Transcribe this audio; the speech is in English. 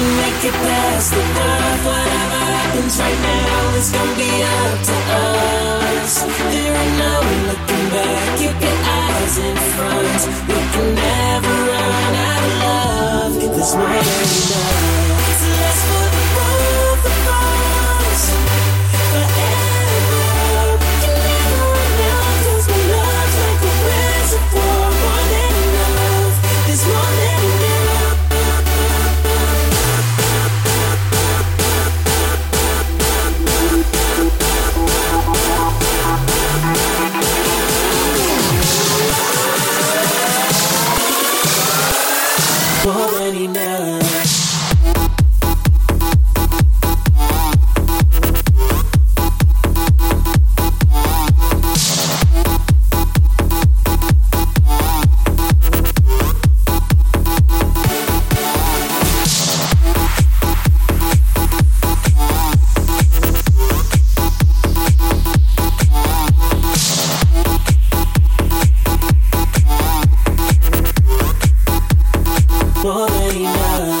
can make it past the birth. Whatever happens right now, is gonna be up to us. There ain't no looking back. Keep your eyes in front. We can never run out of love. This might be enough. Morena.